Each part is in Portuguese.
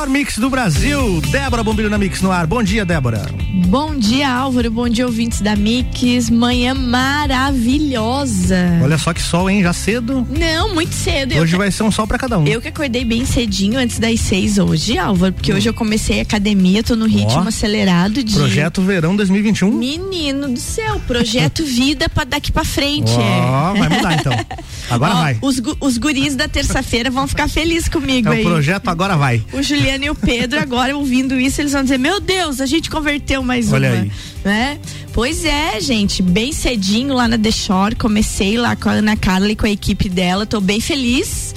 Melhor mix do Brasil. Débora Bombilho na Mix no ar. Bom dia, Débora. Bom dia, Álvaro. Bom dia, ouvintes da Mix. Manhã maravilhosa. Olha só que sol, hein? Já cedo? Não, muito cedo. Hoje vai ser um sol para cada um. Eu que acordei bem cedinho, antes das seis hoje, Álvaro, porque hum. hoje eu comecei a academia, tô no ritmo oh. acelerado de. Projeto Verão 2021. Menino do céu, projeto vida para daqui para frente. Ó, oh, é. vai mudar então. Agora vai. Os, os guris da terça-feira vão ficar felizes comigo é aí. O projeto agora vai. O Juliano e o Pedro, agora ouvindo isso, eles vão dizer: Meu Deus, a gente converteu mais Olha uma. Aí. Né? Pois é, gente, bem cedinho lá na The Shore, comecei lá com a Ana Carla e com a equipe dela, tô bem feliz.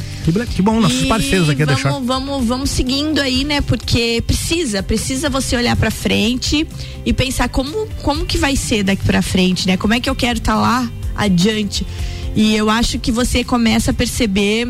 Que, bom, nossos e parceiros aqui vamos, da Shore. Vamos, vamos seguindo aí, né? Porque precisa, precisa você olhar para frente e pensar como, como que vai ser daqui para frente, né? Como é que eu quero estar tá lá adiante. E eu acho que você começa a perceber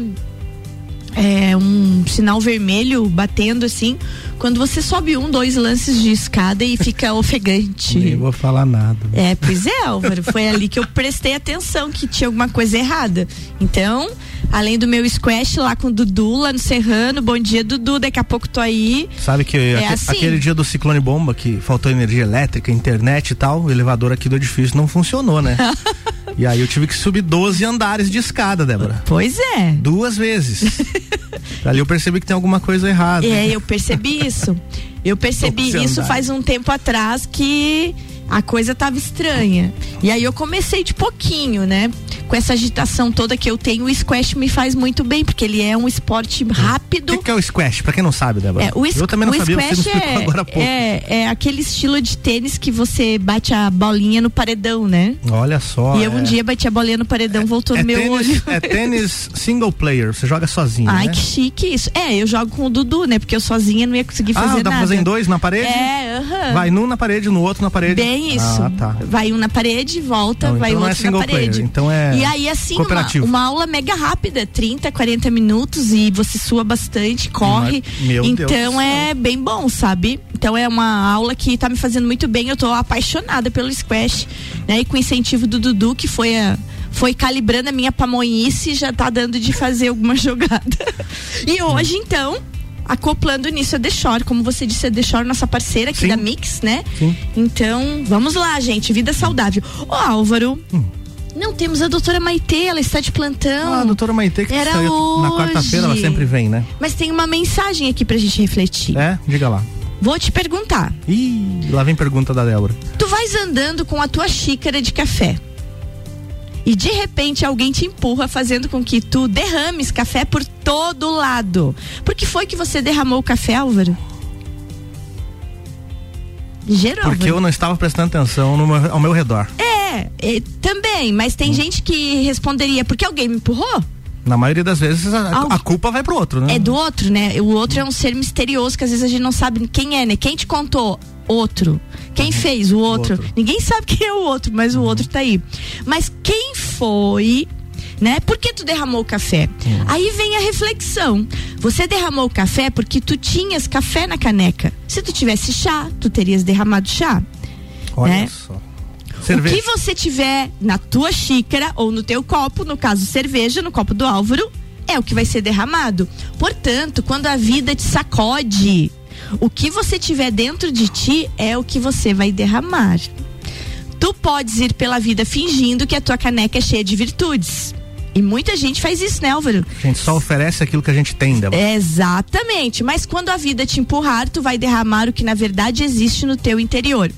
é, um sinal vermelho batendo assim, quando você sobe um, dois lances de escada e fica ofegante. Nem vou falar nada. É, pois é, Álvaro, foi ali que eu prestei atenção que tinha alguma coisa errada. Então, além do meu squash lá com o Dudu, lá no Serrano, bom dia, Dudu, daqui a pouco tô aí. Sabe que é assim. aquele dia do ciclone bomba que faltou energia elétrica, internet e tal, o elevador aqui do edifício não funcionou, né? E aí eu tive que subir 12 andares de escada, Débora. Pois é. Duas vezes. Ali eu percebi que tem alguma coisa errada. É, eu percebi isso. Eu percebi isso faz um tempo atrás que a coisa tava estranha. E aí eu comecei de pouquinho, né? Com essa agitação toda que eu tenho, o squash me faz muito bem, porque ele é um esporte rápido. O que, que, é o squash? Pra quem não sabe, Débora. É, o eu também não sabia, você é, agora há pouco. É, é aquele estilo de tênis que você bate a bolinha no paredão, né? Olha só. E eu um é. dia bati a bolinha no paredão, é, voltou no é meu tênis, olho. É tênis single player, você joga sozinho. Ai, né? que chique isso. É, eu jogo com o Dudu, né? Porque eu sozinha não ia conseguir fazer ah, nada. dá pra fazer em dois na parede? É, aham. Uh -huh. Vai num na parede, no outro na parede. Bem isso. Ah, tá. Vai um na parede, volta, não, vai então outro é na parede. Player, então é E aí, assim, uma, uma, aula mega rápida, 30, 40 minutos e você sua bastante, corre. Meu então é bem bom, sabe? Então é uma aula que tá me fazendo muito bem. Eu tô apaixonada pelo squash, né? E com o incentivo do Dudu, que foi a foi calibrando a minha pamonhice já tá dando de fazer alguma jogada. e hoje, então, acoplando nisso a The Shore, como você disse, a The Shore, nossa parceira aqui Sim. da Mix, né? Sim. Então, vamos lá, gente, vida saudável. Ô Álvaro, hum. Não temos a doutora Maitê, ela está de plantão. Ah, a doutora Maitê que Era saiu hoje. na quarta-feira, ela sempre vem, né? Mas tem uma mensagem aqui pra gente refletir. É? Diga lá. Vou te perguntar. Ih, lá vem pergunta da Débora. Tu vais andando com a tua xícara de café. E de repente alguém te empurra fazendo com que tu derrames café por todo lado. Por que foi que você derramou o café, Álvaro? Geral. Porque eu não estava prestando atenção meu, ao meu redor. É, é também, mas tem hum. gente que responderia, porque alguém me empurrou? Na maioria das vezes a, a, culpa vai pro outro, né? É do outro, né? O outro é um ser misterioso que às vezes a gente não sabe quem é, né? Quem te contou? Outro. Quem uhum. fez? O outro. o outro. Ninguém sabe quem é o outro, mas uhum. o outro tá aí. Mas quem foi né? Por que tu derramou o café? Hum. Aí vem a reflexão. Você derramou o café porque tu tinhas café na caneca. Se tu tivesse chá, tu terias derramado chá. Olha né? só. Cerveja. O que você tiver na tua xícara ou no teu copo, no caso cerveja, no copo do Álvaro, é o que vai ser derramado. Portanto, quando a vida te sacode, o que você tiver dentro de ti é o que você vai derramar. Tu podes ir pela vida fingindo que a tua caneca é cheia de virtudes. E muita gente faz isso, né, Álvaro? A gente só oferece aquilo que a gente tem, Débora. Exatamente. Mas quando a vida te empurrar, tu vai derramar o que na verdade existe no teu interior.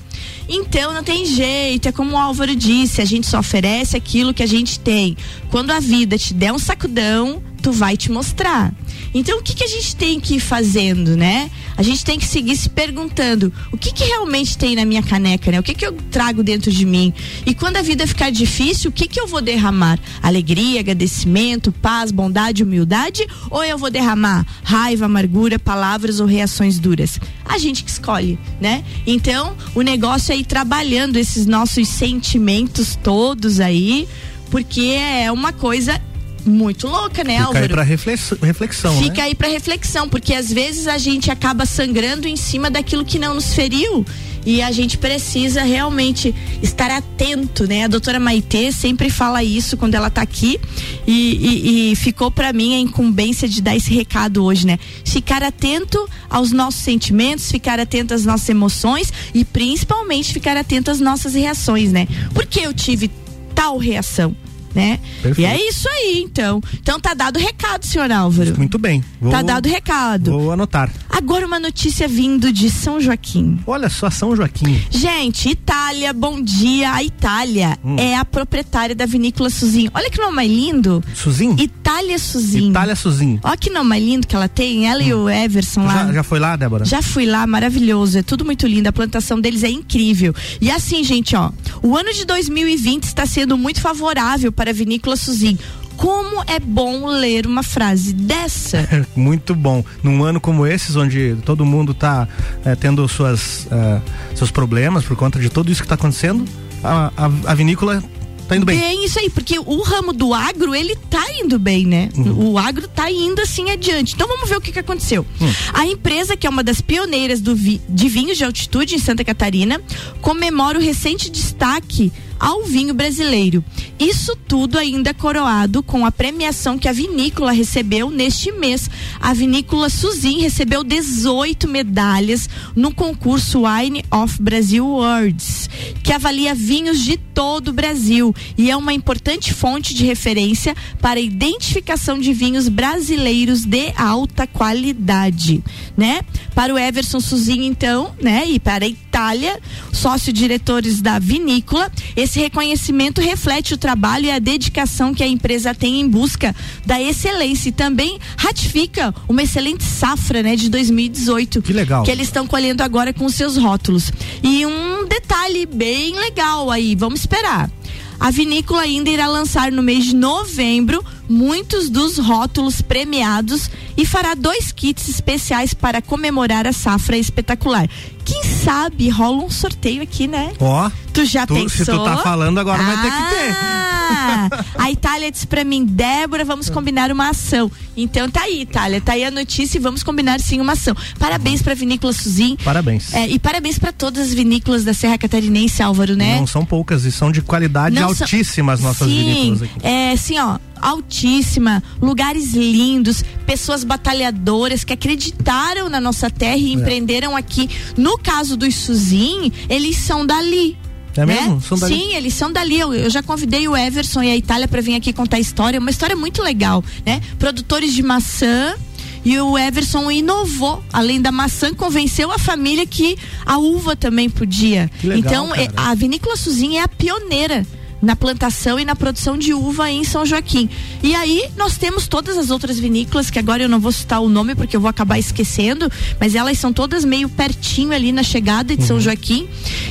Então não tem jeito, é como o Álvaro disse, a gente só oferece aquilo que a gente tem. Quando a vida te der um sacudão, vai te mostrar. Então, o que, que a gente tem que ir fazendo, né? A gente tem que seguir se perguntando o que, que realmente tem na minha caneca, né? O que, que eu trago dentro de mim? E quando a vida ficar difícil, o que, que eu vou derramar? Alegria, agradecimento, paz, bondade, humildade? Ou eu vou derramar raiva, amargura, palavras ou reações duras? A gente que escolhe, né? Então, o negócio é ir trabalhando esses nossos sentimentos todos aí, porque é uma coisa muito louca, né, Fica Álvaro? aí pra reflexão, reflexão Fica né? aí pra reflexão, porque às vezes a gente acaba sangrando em cima daquilo que não nos feriu. E a gente precisa realmente estar atento, né? A doutora Maitê sempre fala isso quando ela tá aqui e, e, e ficou para mim a incumbência de dar esse recado hoje, né? Ficar atento aos nossos sentimentos, ficar atento às nossas emoções e principalmente ficar atento às nossas reações, né? Porque eu tive tal reação né? Perfeito. E é isso aí, então. Então tá dado o recado, senhor Álvaro. Muito bem. Vou, tá dado o recado. Vou anotar. Agora uma notícia vindo de São Joaquim. Olha só, São Joaquim. Gente, Itália, bom dia. A Itália hum. é a proprietária da vinícola Suzin. Olha que nome mais lindo. Suzin? Itália Suzin. Itália Suzin. Olha que nome mais lindo que ela tem. Ela hum. e o Everson lá. Já, já foi lá, Débora? Já fui lá, maravilhoso. É tudo muito lindo. A plantação deles é incrível. E assim, gente, ó. O ano de 2020 está sendo muito favorável para a vinícola Suzin. Como é bom ler uma frase dessa. Muito bom. Num ano como esses, onde todo mundo está é, tendo suas, uh, seus problemas por conta de tudo isso que está acontecendo, a, a, a vinícola tá indo bem. Bem, isso aí, porque o ramo do agro, ele tá indo bem, né? Uhum. O agro tá indo assim adiante. Então vamos ver o que, que aconteceu. Uhum. A empresa, que é uma das pioneiras do vi, de vinhos de altitude em Santa Catarina, comemora o recente destaque ao vinho brasileiro. Isso tudo ainda coroado com a premiação que a vinícola recebeu neste mês. A vinícola Suzin recebeu 18 medalhas no concurso Wine of Brazil Awards, que avalia vinhos de todo o Brasil e é uma importante fonte de referência para a identificação de vinhos brasileiros de alta qualidade, né? Para o Everson Suzin então, né, e para a Itália, sócio-diretores da vinícola, esse reconhecimento reflete o trabalho e a dedicação que a empresa tem em busca da excelência e também ratifica uma excelente safra, né, de 2018. Que legal. Que eles estão colhendo agora com seus rótulos. E um detalhe bem legal aí, vamos esperar. A vinícola ainda irá lançar no mês de novembro muitos dos rótulos premiados e fará dois kits especiais para comemorar a safra espetacular. Quem sabe rola um sorteio aqui, né? Ó. Oh, tu já tu, pensou? Se tu tá falando agora ah, vai ter que ter. Ah, a Itália disse para mim, Débora, vamos combinar uma ação. Então tá aí, Itália, tá aí a notícia e vamos combinar sim uma ação. Parabéns para Vinícola Suzin. Parabéns. É, e parabéns para todas as vinícolas da Serra Catarinense, Álvaro, né? Não são poucas e são de qualidade Não altíssima as nossas sim, vinícolas aqui. É, sim, ó, altíssima, lugares lindos, pessoas batalhadoras que acreditaram na nossa terra e é. empreenderam aqui. No caso dos Suzin, eles são dali. É né? mesmo? São dali? Sim, eles são dali. Eu, eu já convidei o Everson e a Itália para vir aqui contar a história. Uma história muito legal, né? Produtores de maçã. E o Everson inovou, além da maçã, convenceu a família que a uva também podia. Legal, então, cara. a vinícola Suzin é a pioneira na plantação e na produção de uva em São Joaquim. E aí nós temos todas as outras vinícolas, que agora eu não vou citar o nome porque eu vou acabar esquecendo, mas elas são todas meio pertinho ali na chegada de uhum. São Joaquim.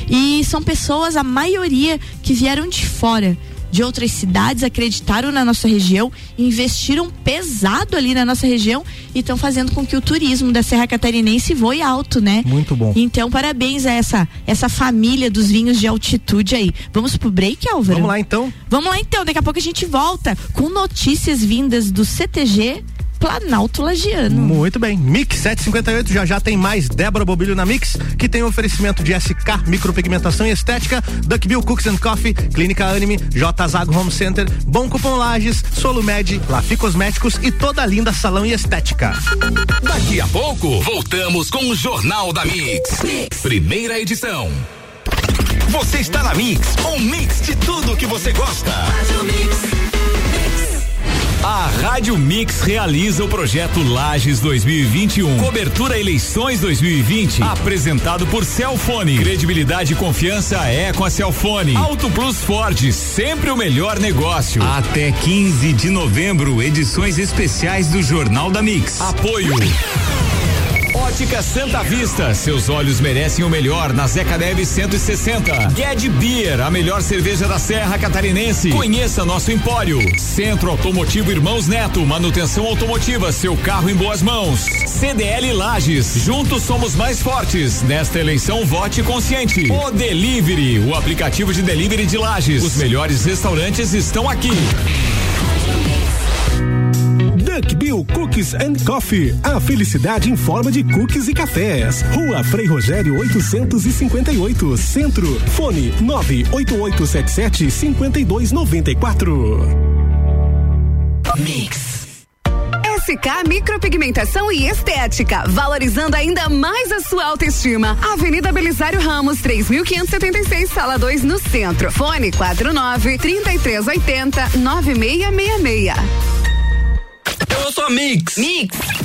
E são pessoas, a maioria, que vieram de fora de outras cidades acreditaram na nossa região, investiram pesado ali na nossa região e estão fazendo com que o turismo da Serra Catarinense voe alto, né? Muito bom. Então, parabéns a essa, essa família dos vinhos de altitude aí. Vamos pro break, Álvaro? Vamos lá então. Vamos lá então, daqui a pouco a gente volta com notícias vindas do CTG Planalto Lagiano. Muito bem. Mix 758 já já tem mais Débora Bobilho na Mix, que tem oferecimento de SK Micropigmentação e Estética, Duckbill Cooks and Coffee, Clínica Anime, J Zago Home Center, Bom Cupom Lages, Solumed, Lafi Cosméticos e toda a linda salão e estética. Daqui a pouco, voltamos com o Jornal da mix. mix. Primeira edição. Você está na Mix, um mix de tudo que você gosta. Faz o mix. A Rádio Mix realiza o projeto Lages 2021. Cobertura eleições 2020. Apresentado por Celfone. Credibilidade e confiança é com a Celfone. Auto Plus Ford, sempre o melhor negócio. Até 15 de novembro, edições especiais do Jornal da Mix. Apoio. Ótica Santa Vista, seus olhos merecem o melhor na Zeca Neves 160. Ged Beer, a melhor cerveja da Serra Catarinense. Conheça nosso empório. Centro Automotivo Irmãos Neto, manutenção automotiva, seu carro em boas mãos. CDL Lages, juntos somos mais fortes. Nesta eleição, vote consciente. O Delivery, o aplicativo de delivery de Lages. Os melhores restaurantes estão aqui. Cookies and Coffee. A felicidade em forma de cookies e cafés. Rua Frei Rogério 858, Centro. Fone 98877 5294. Mix. SK Micropigmentação e Estética, valorizando ainda mais a sua autoestima. Avenida Belisário Ramos, 3576, sala 2, no centro. Fone 49 3380 9666. Eu sou a Mix. Mix.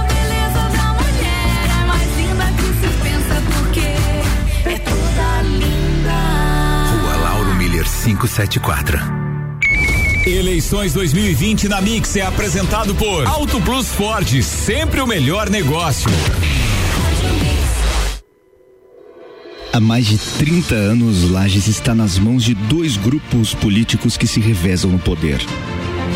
574. Eleições 2020 na Mix é apresentado por Auto Plus Ford, sempre o melhor negócio. Há mais de 30 anos, Lages está nas mãos de dois grupos políticos que se revezam no poder.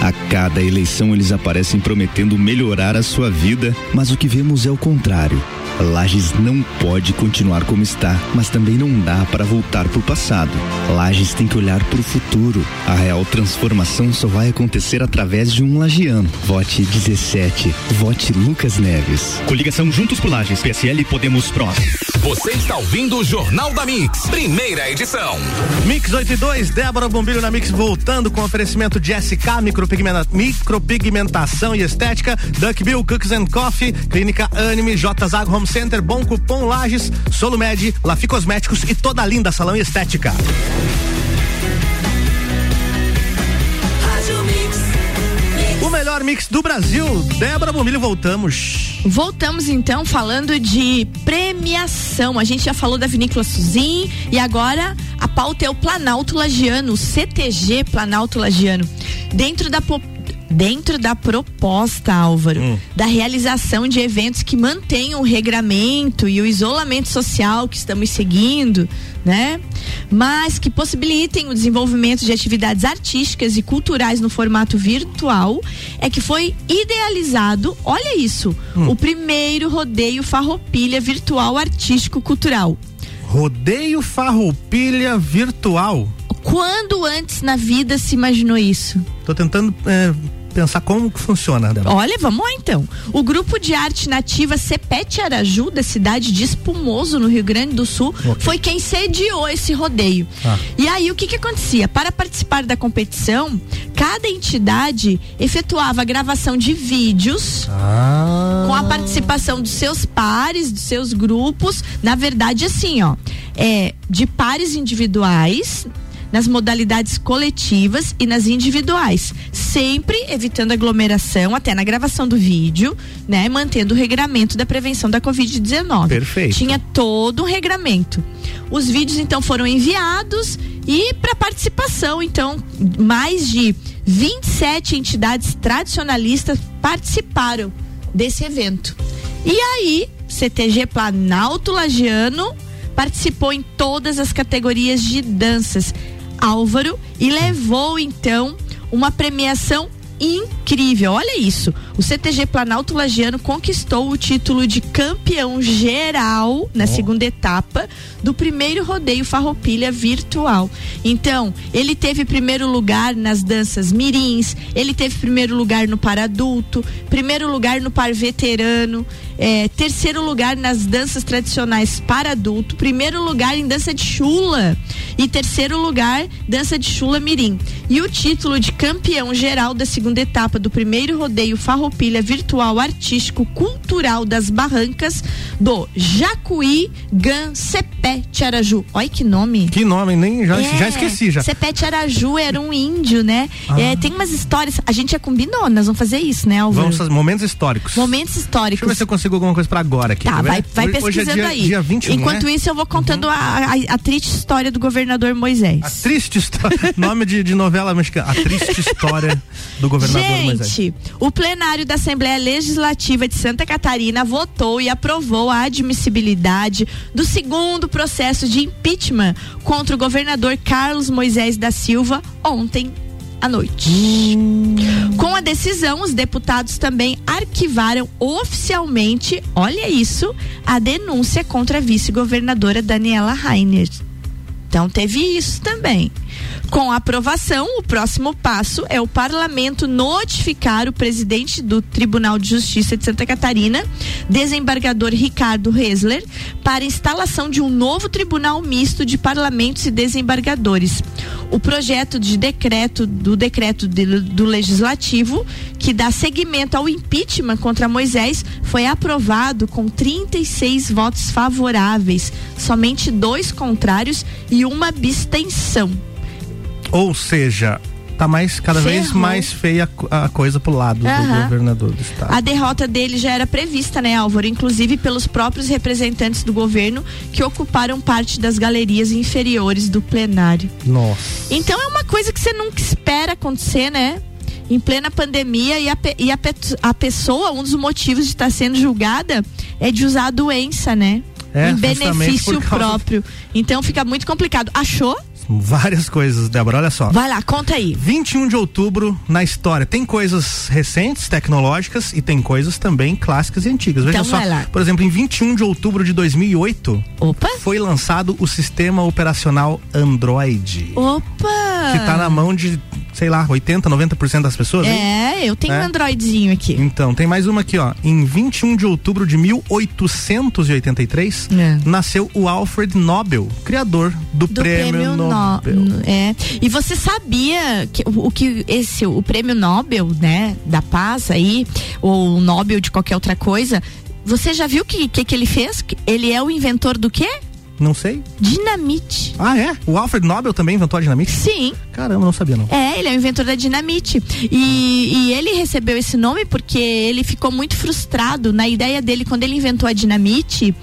A cada eleição eles aparecem prometendo melhorar a sua vida, mas o que vemos é o contrário. Lages não pode continuar como está, mas também não dá para voltar para o passado. Lages tem que olhar para o futuro. A real transformação só vai acontecer através de um lagiano. Vote 17. Vote Lucas Neves. Coligação Juntos por Lages, PSL Podemos Prós. Você está ouvindo o Jornal da Mix, primeira edição. Mix 82, Débora Bombilho na Mix voltando com oferecimento de SK micropigmenta, Micropigmentação e Estética, Duck Bill Cookies and Coffee, Clínica Anime, J Zago Home Center, Bom Cupom Lages, Solumed, Lafi Cosméticos e toda a linda salão estética. O melhor mix do Brasil. Débora Bombilho, voltamos. Voltamos então falando de premiação. A gente já falou da Vinícola Suzin e agora a pauta é o Planalto Lagiano, o CTG Planalto Lagiano. Dentro da Dentro da proposta, Álvaro, da realização de eventos que mantenham o regramento e o isolamento social que estamos seguindo, né? Mas que possibilitem o desenvolvimento de atividades artísticas e culturais no formato virtual, é que foi idealizado, olha isso, o primeiro rodeio farroupilha virtual artístico cultural. Rodeio Farroupilha Virtual. Quando antes na vida se imaginou isso? Tô tentando é, pensar como que funciona, Débora. Olha, vamos lá então. O grupo de arte nativa Cepete Araju, da cidade de Espumoso, no Rio Grande do Sul, Ok. foi quem sediou esse rodeio. Ah. E aí, o que que acontecia? Para participar da competição, cada entidade efetuava a gravação de vídeos Ah. com a participação dos seus pares, dos seus grupos. Na verdade, assim, ó, é de pares individuais. Nas modalidades coletivas e nas individuais, sempre evitando aglomeração até na gravação do vídeo, né, mantendo o regramento da prevenção da Covid-19. Perfeito. Tinha todo um regramento. Os vídeos então foram enviados e para participação, então, mais de 27 entidades tradicionalistas participaram desse evento. E aí, CTG Planalto Lagiano participou em todas as categorias de danças. Álvaro e levou então uma premiação incrível. Olha isso. O CTG Planalto Lagiano conquistou o título de campeão geral na segunda etapa do primeiro rodeio Farroupilha virtual. Então, ele teve primeiro lugar nas danças mirins, ele teve primeiro lugar no par adulto, primeiro lugar no par veterano, eh, terceiro lugar nas danças tradicionais para adulto, primeiro lugar em dança de chula e terceiro lugar dança de chula mirim. E o título de campeão geral da segunda etapa do primeiro rodeio Farroupilha virtual artístico cultural das Barrancas do Jacuí Gan Cepé Tiaraju. Olha que nome. Que nome, nem já, É, já esqueci já. Cepete Araju era um índio, né? Ah. É, tem umas histórias. A gente já combinou, nós vamos fazer isso, né, Álvaro? Vamos fazer momentos históricos. Momentos Deixa eu históricos. ver se eu consigo alguma coisa pra agora aqui. Tá, ver? vai, vai Hoje- hoje é pesquisando dia, aí. Dia 21, Enquanto né? isso, eu vou contando a, a- a triste história do governador Moisés. A triste história. nome de, de novela mexicana. A triste história do governador Moisés. Gente, o plenário da Assembleia Legislativa de Santa Catarina votou e aprovou a admissibilidade do segundo processo de impeachment contra o governador Carlos Moisés da Silva ontem à noite. Com a decisão, os deputados também arquivaram oficialmente, olha isso, a denúncia contra a vice-governadora Daniela Rainer. Então teve isso também. Com aprovação, o próximo passo é o parlamento notificar o presidente do Tribunal de Justiça de Santa Catarina, desembargador Ricardo Resler, para instalação de um novo tribunal misto de parlamentos e desembargadores. O projeto de decreto do decreto de- do legislativo que dá seguimento ao impeachment contra Moisés foi aprovado com 36 votos favoráveis, somente dois contrários e uma abstenção. Ou seja, tá mais cada vez Ferrou. mais feia a co- a coisa pro lado do Aham. governador do estado. A derrota dele já era prevista, né, Álvaro? Inclusive pelos próprios representantes do governo que ocuparam parte das galerias inferiores do plenário. Nossa. Então é uma coisa que você nunca espera acontecer, né? Em plena pandemia e, a, e a, a pessoa, um dos motivos de estar sendo julgada é de usar a doença, né? É, em benefício próprio. Então fica muito complicado. Achou? Várias coisas, Débora, olha só. Vai lá, conta aí. 21 de outubro na história. Tem coisas recentes, tecnológicas e tem coisas também clássicas e antigas. Veja Então só, vai lá. por exemplo, em 21 de outubro de 2008, Opa! foi lançado o sistema operacional Android, Opa! que tá na mão de, sei lá, 80, 90% das pessoas, hein? É, eu tenho É? um Androidzinho aqui. Então, tem mais uma aqui, ó. Em 21 de outubro de 1883, É. nasceu o Alfred Nobel, criador do, do prêmio, prêmio, Nobel. No- é. E você sabia que o, o que esse o prêmio Nobel, né, da paz aí, ou o Nobel de qualquer outra coisa, você já viu que que, que ele fez? Ele é o inventor do quê? Não sei. Dinamite. Ah, é? O Alfred Nobel também inventou a dinamite? Sim. Caramba, não sabia não. É, ele é o inventor da dinamite. E, e ele recebeu esse nome porque ele ficou muito frustrado na ideia dele quando ele inventou a dinamite.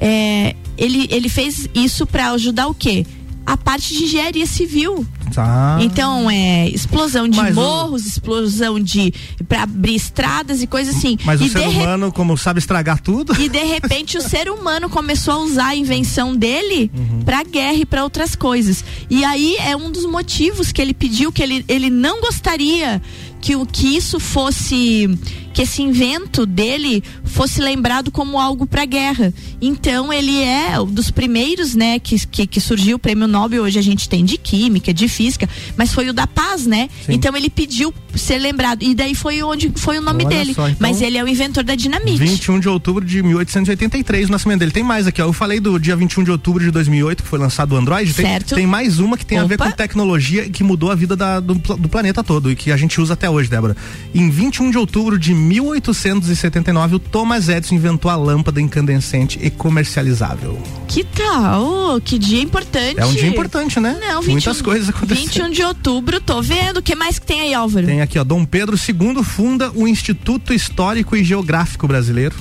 é, ele, ele fez isso para ajudar o quê? A parte de engenharia civil. Ah. Então, é explosão de Mas o- morros, explosão de. para abrir estradas e coisas assim. Mas e o ser re- humano, como sabe estragar tudo, e de repente o ser humano começou a usar a invenção dele Uhum. pra guerra e pra outras coisas. E aí é um dos motivos que ele pediu que ele, ele não gostaria que o que isso fosse que esse invento dele fosse lembrado como algo para guerra. Então ele é um dos primeiros, né, que, que, que, surgiu o prêmio Nobel. Hoje a gente tem de química, de física, mas foi o da paz, né? Sim. Então ele pediu ser lembrado e daí foi onde foi o nome Olha dele. Só, então, mas ele é o inventor da dinamite. 21 de outubro de 1883, o nascimento dele. Tem mais aqui, ó. Eu falei do dia 21 de outubro de 2008 que foi lançado o Android. Certo. Tem, tem mais uma que tem Opa. a ver com tecnologia que mudou a vida da, do, do planeta todo e que a gente usa até hoje, Débora. Em 21 de outubro de 1879, o Thomas Edison inventou a lâmpada incandescente e comercializável. Que tal? Que dia importante. É um dia importante, né? Não, 21, Muitas coisas aconteceram. 21 de outubro, tô vendo. O que mais que tem aí, Álvaro? Tem aqui, ó. Dom Pedro II funda o Instituto Histórico e Geográfico Brasileiro.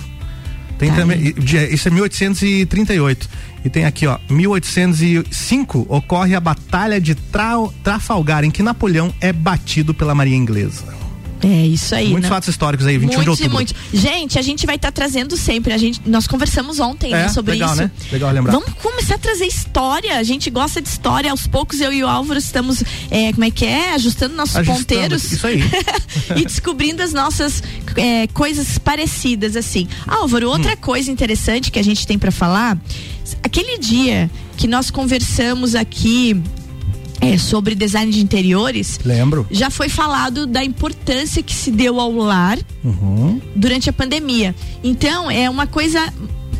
Tem tá também, isso é 1838. E tem aqui, ó, 1805 ocorre a Batalha de Trafalgar, em que Napoleão é batido pela Marinha Inglesa. É isso aí. Muitos né? fatos históricos aí, 21 muitos de outubro. Muitos. Gente, a gente vai estar tá trazendo sempre. A gente, nós conversamos ontem né, é, né, sobre legal, isso. Né? Legal lembrar. Vamos começar a trazer história. A gente gosta de história. Aos poucos eu e o Álvaro estamos, é, como é que é? Ajustando nossos Ajustando, ponteiros. Isso aí. e descobrindo as nossas é, coisas parecidas assim. Álvaro, outra hum. coisa interessante que a gente tem para falar, aquele dia que nós conversamos aqui é, sobre design de interiores. Lembro. Já foi falado da importância que se deu ao lar uhum. durante a pandemia. Então, é uma coisa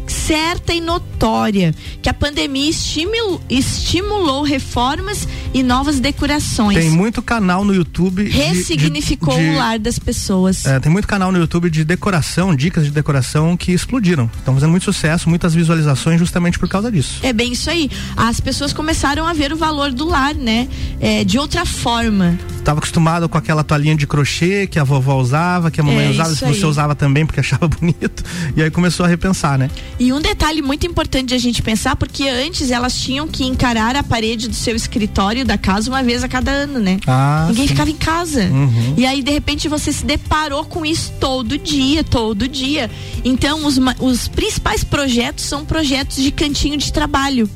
certa e notória que a pandemia estimulou, estimulou reformas e novas decorações. Tem muito canal no YouTube. Ressignificou de, de, de, o lar das pessoas. É, tem muito canal no YouTube de decoração, dicas de decoração que explodiram. Estão fazendo muito sucesso, muitas visualizações justamente por causa disso. É bem isso aí. As pessoas começaram a ver o valor do lar, né? É, de outra forma. Estava acostumado com aquela toalhinha de crochê que a vovó usava, que a mamãe é, usava, se você usava também porque achava bonito. E aí começou a repensar, né? E um detalhe muito importante de a gente pensar, porque antes elas tinham que encarar a parede do seu escritório da casa uma vez a cada ano, né? Ah, Ninguém sim. ficava em casa. Uhum. E aí, de repente, você se deparou com isso todo dia, todo dia. Então, os, os principais projetos são projetos de cantinho de trabalho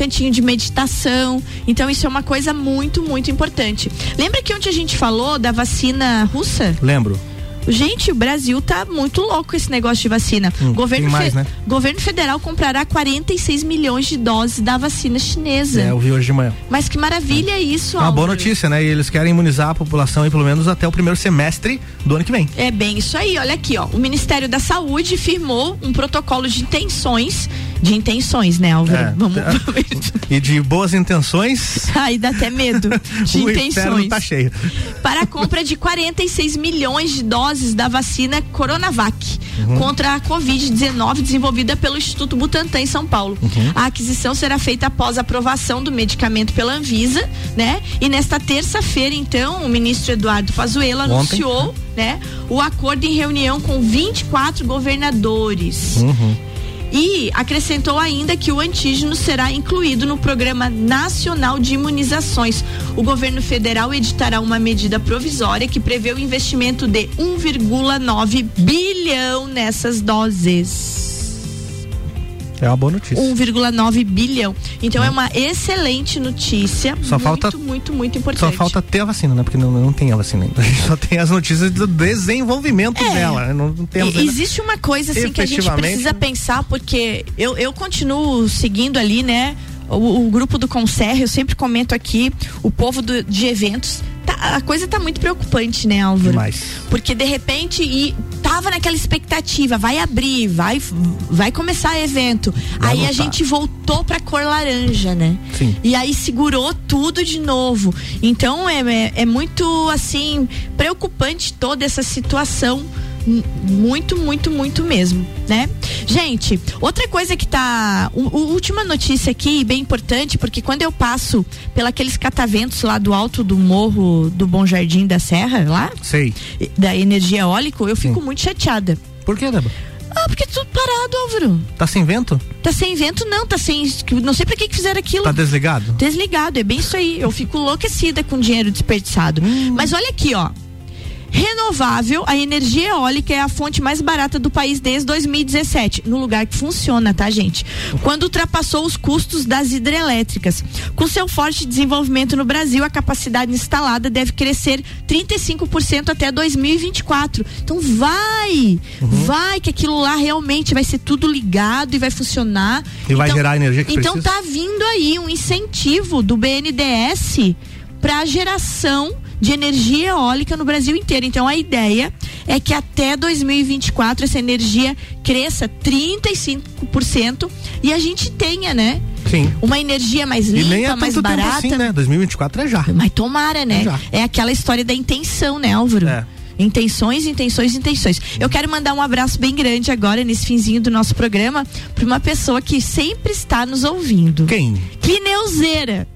cantinho de meditação. Então isso é uma coisa muito, muito importante. Lembra que ontem a gente falou da vacina russa? Lembro. Gente, o Brasil tá muito louco esse negócio de vacina. Hum, governo, mais, né? governo federal comprará 46 milhões de doses da vacina chinesa. É, eu vi hoje de manhã. Mas que maravilha é. isso, Uma boa notícia, né? E eles querem imunizar a população aí pelo menos até o primeiro semestre do ano que vem. É bem isso aí. Olha aqui, ó. O Ministério da Saúde firmou um protocolo de intenções de intenções, né, Álvaro? É, Vamos. e de boas intenções. Aí dá até medo. De o intenções. Tá cheio. Para a compra de 46 milhões de doses da vacina Coronavac uhum. contra a Covid-19 desenvolvida pelo Instituto Butantan em São Paulo. Uhum. A aquisição será feita após a aprovação do medicamento pela Anvisa, né? E nesta terça-feira, então, o ministro Eduardo Pazuello Ontem, anunciou, né, o acordo em reunião com 24 governadores. Uhum e acrescentou ainda que o antígeno será incluído no Programa Nacional de Imunizações. O governo federal editará uma medida provisória que prevê o investimento de 1,9 bilhão nessas doses. É uma boa notícia. 1,9 bilhão. Então é. é uma excelente notícia. Só muito, falta muito, muito importante. Só falta ter a vacina, né? Porque não, não tem a vacina ainda. A gente só tem as notícias do desenvolvimento é. dela. Né? Não, não temos e, existe uma coisa assim que a gente precisa pensar, porque eu, eu continuo seguindo ali, né? O, o, grupo do Conserre, eu sempre comento aqui, o povo do, de eventos a coisa tá muito preocupante, né, Álvaro? Demais. Porque de repente e tava naquela expectativa, vai abrir, vai vai começar evento. Vai aí voltar. a gente voltou pra cor laranja, né? Sim. E aí segurou tudo de novo. Então é, é, é muito assim preocupante toda essa situação muito, muito, muito mesmo, né? Gente, outra coisa que tá. O, o, última notícia aqui, bem importante, porque quando eu passo pelos cataventos lá do alto do morro do Bom Jardim da Serra, lá, Sei. da energia eólica, eu fico Sim. muito chateada. Por que, Débora? Ah, porque é tudo parado, Álvaro. Tá sem vento? Tá sem vento, não, tá sem. Não sei pra que, que fizeram aquilo. Tá desligado? Desligado, é bem isso aí. Eu fico enlouquecida com dinheiro desperdiçado. Hum. Mas olha aqui, ó Renovável, a energia eólica é a fonte mais barata do país desde 2017, no lugar que funciona, tá, gente? Quando ultrapassou os custos das hidrelétricas. Com seu forte desenvolvimento no Brasil, a capacidade instalada deve crescer 35% até 2024. Então vai, uhum. vai que aquilo lá realmente vai ser tudo ligado e vai funcionar. E então, vai gerar a energia que Então precisa. tá vindo aí um incentivo do BNDES para a geração de energia eólica no Brasil inteiro. Então a ideia é que até 2024 essa energia cresça 35% e a gente tenha, né? Sim. Uma energia mais limpa, e nem é mais tanto barata. Assim, né? 2024 é já. Mas tomara, né? É, é aquela história da intenção, né, Álvaro? É. Intenções, intenções, intenções. Eu quero mandar um abraço bem grande agora, nesse finzinho do nosso programa, para uma pessoa que sempre está nos ouvindo. Quem? Clineuzeira.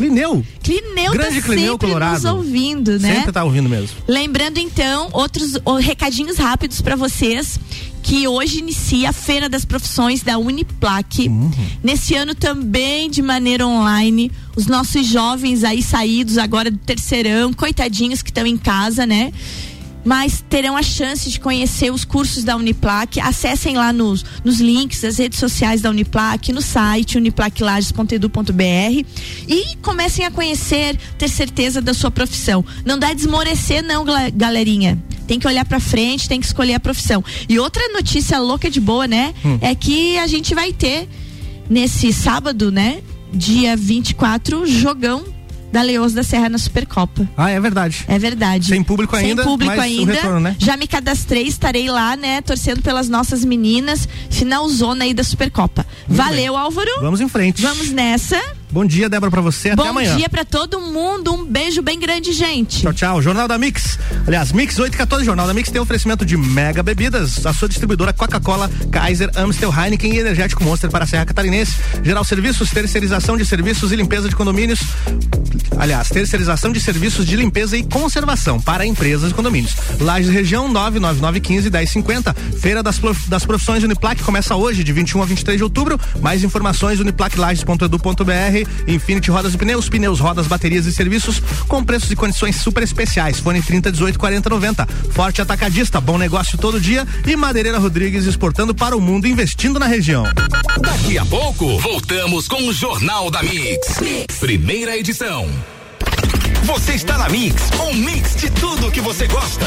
Clineu. Clineu Grande tá Clineu sempre Colorado. nos ouvindo, né? Sempre tá ouvindo mesmo. Lembrando então, outros oh, recadinhos rápidos para vocês que hoje inicia a Feira das Profissões da Uniplac. Uhum. Nesse ano também de maneira online. Os nossos jovens aí saídos agora do terceirão, coitadinhos que estão em casa, né? Mas terão a chance de conhecer os cursos da Uniplac. Acessem lá nos, nos links das redes sociais da Uniplac, no site uniplaclages.edu.br e comecem a conhecer, ter certeza da sua profissão. Não dá de esmorecer, não, galerinha. Tem que olhar para frente, tem que escolher a profissão. E outra notícia louca de boa, né? Hum. É que a gente vai ter nesse sábado, né? Dia 24, jogão da Leões da Serra na Supercopa. Ah, é verdade. É verdade. Sem público ainda. Sem público ainda. Retorno, né? Já me cadastrei, estarei lá, né, torcendo pelas nossas meninas. Final zona aí da Supercopa. Muito Valeu, bem. Álvaro. Vamos em frente. Vamos nessa. Bom dia, Débora, pra você. Bom Até amanhã. Bom dia pra todo mundo. Um beijo bem grande, gente. Tchau, tchau. Jornal da Mix. Aliás, Mix 814, Jornal da Mix tem oferecimento de mega bebidas. A sua distribuidora Coca-Cola, Kaiser, Amstel, Heineken e Energético Monster para a Serra Catarinense. Geral Serviços, terceirização de serviços e limpeza de condomínios. Aliás, terceirização de serviços de limpeza e conservação para empresas e condomínios. Lages Região 99915 1050. Feira das, das Profissões Uniplac começa hoje, de 21 a 23 de outubro. Mais informações uniplaclages.edu.br Infinity Rodas e Pneus, pneus, rodas, baterias e serviços com preços e condições super especiais. Fone 30 18 40 90. Forte Atacadista, bom negócio todo dia e Madeireira Rodrigues exportando para o mundo, investindo na região. Daqui a pouco, voltamos com o Jornal da mix. mix. Primeira edição. Você está na Mix, um mix de tudo que você gosta.